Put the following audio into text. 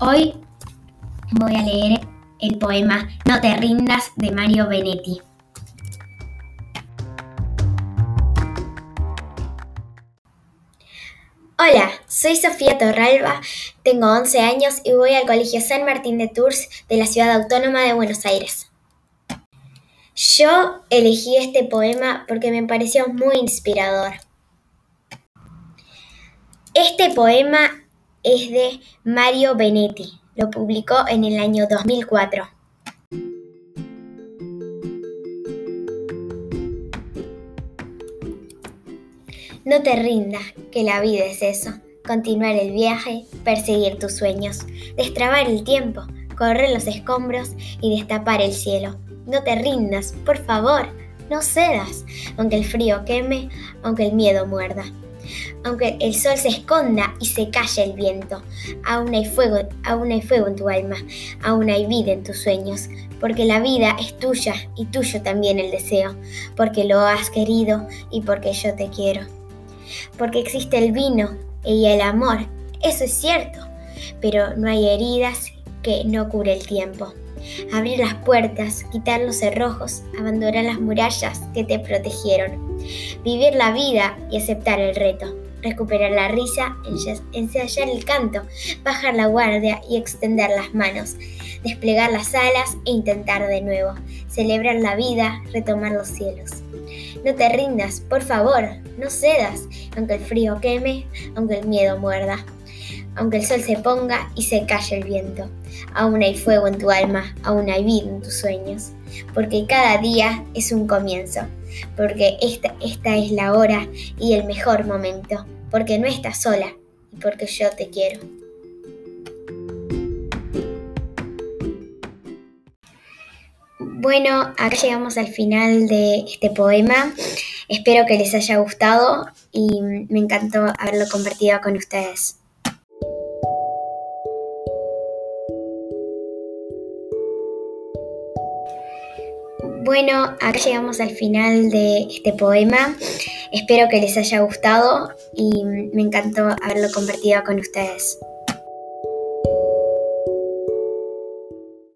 Hoy voy a leer el poema No te rindas de Mario Benetti. Hola, soy Sofía Torralba, tengo 11 años y voy al Colegio San Martín de Tours de la Ciudad Autónoma de Buenos Aires. Yo elegí este poema porque me pareció muy inspirador. Este poema es de Mario Benetti. Lo publicó en el año 2004. No te rindas, que la vida es eso. Continuar el viaje, perseguir tus sueños, destrabar el tiempo, correr los escombros y destapar el cielo. No te rindas, por favor, no cedas, aunque el frío queme, aunque el miedo muerda aunque el sol se esconda y se calle el viento. Aún hay fuego, aún hay fuego en tu alma, aún hay vida en tus sueños, porque la vida es tuya y tuyo también el deseo, porque lo has querido y porque yo te quiero. Porque existe el vino y el amor, eso es cierto, pero no hay heridas que no cure el tiempo. Abrir las puertas, quitar los cerrojos, abandonar las murallas que te protegieron. Vivir la vida y aceptar el reto recuperar la risa, ensayar el canto, bajar la guardia y extender las manos, desplegar las alas e intentar de nuevo, celebrar la vida, retomar los cielos. No te rindas, por favor, no cedas, aunque el frío queme, aunque el miedo muerda, aunque el sol se ponga y se calle el viento. Aún hay fuego en tu alma, aún hay vida en tus sueños, porque cada día es un comienzo, porque esta, esta es la hora y el mejor momento porque no estás sola y porque yo te quiero. Bueno, acá llegamos al final de este poema. Espero que les haya gustado y me encantó haberlo compartido con ustedes. Bueno, acá llegamos al final de este poema. Espero que les haya gustado y me encantó haberlo compartido con ustedes.